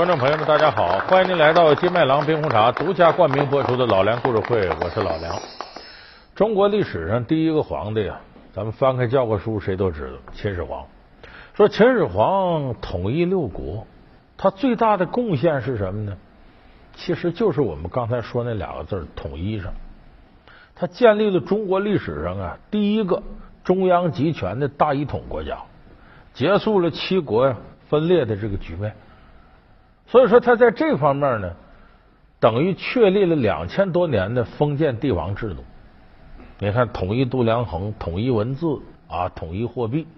观众朋友们，大家好！欢迎您来到金麦郎冰红茶独家冠名播出的《老梁故事会》，我是老梁。中国历史上第一个皇帝啊，咱们翻开教科书，谁都知道秦始皇。说秦始皇统一六国，他最大的贡献是什么呢？其实就是我们刚才说那两个字“统一”上。他建立了中国历史上啊第一个中央集权的大一统国家，结束了七国呀分裂的这个局面。所以说，他在这方面呢，等于确立了两千多年的封建帝王制度。你看，统一度量衡，统一文字啊，统一货币，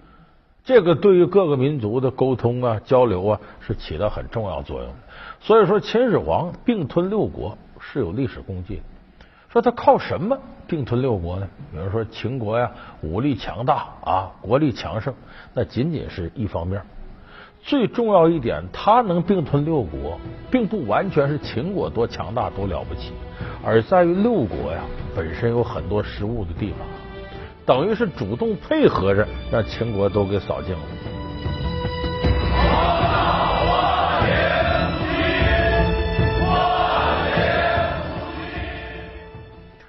这个对于各个民族的沟通啊、交流啊，是起到很重要作用的。所以说，秦始皇并吞六国是有历史功绩的。说他靠什么并吞六国呢？比如说秦国呀，武力强大啊，国力强盛，那仅仅是一方面。最重要一点，他能并吞六国，并不完全是秦国多强大多了不起，而在于六国呀本身有很多失误的地方，等于是主动配合着让秦国都给扫净了。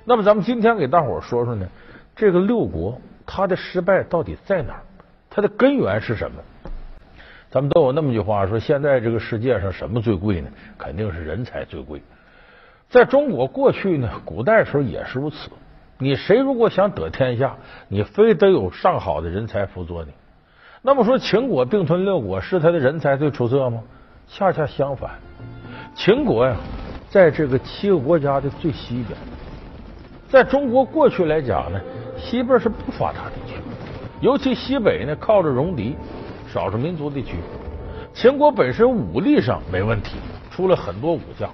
那么，咱们今天给大伙说说呢，这个六国它的失败到底在哪儿？它的根源是什么？咱们都有那么句话说，现在这个世界上什么最贵呢？肯定是人才最贵。在中国过去呢，古代时候也是如此。你谁如果想得天下，你非得有上好的人才辅佐你。那么说，秦国并吞六国，是他的人才最出色吗？恰恰相反，秦国呀，在这个七个国家的最西边。在中国过去来讲呢，西边是不发达地区，尤其西北呢，靠着戎狄。少数民族地区，秦国本身武力上没问题，出了很多武将，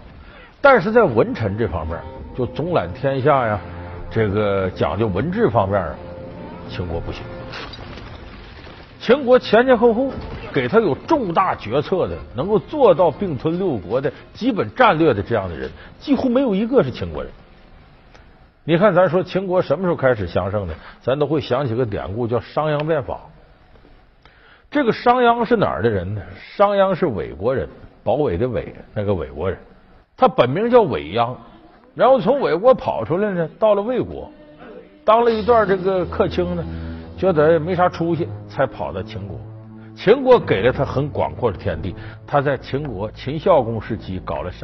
但是在文臣这方面，就总揽天下呀，这个讲究文治方面啊，秦国不行。秦国前前后后给他有重大决策的，能够做到并吞六国的基本战略的这样的人，几乎没有一个是秦国人。你看，咱说秦国什么时候开始强盛的？咱都会想起个典故，叫商鞅变法。这个商鞅是哪儿的人呢？商鞅是韦国人，保韦的韦，那个韦国人。他本名叫韦鞅，然后从韦国跑出来呢，到了魏国，当了一段这个客卿呢，觉得没啥出息，才跑到秦国。秦国给了他很广阔的天地，他在秦国秦孝公时期搞了商。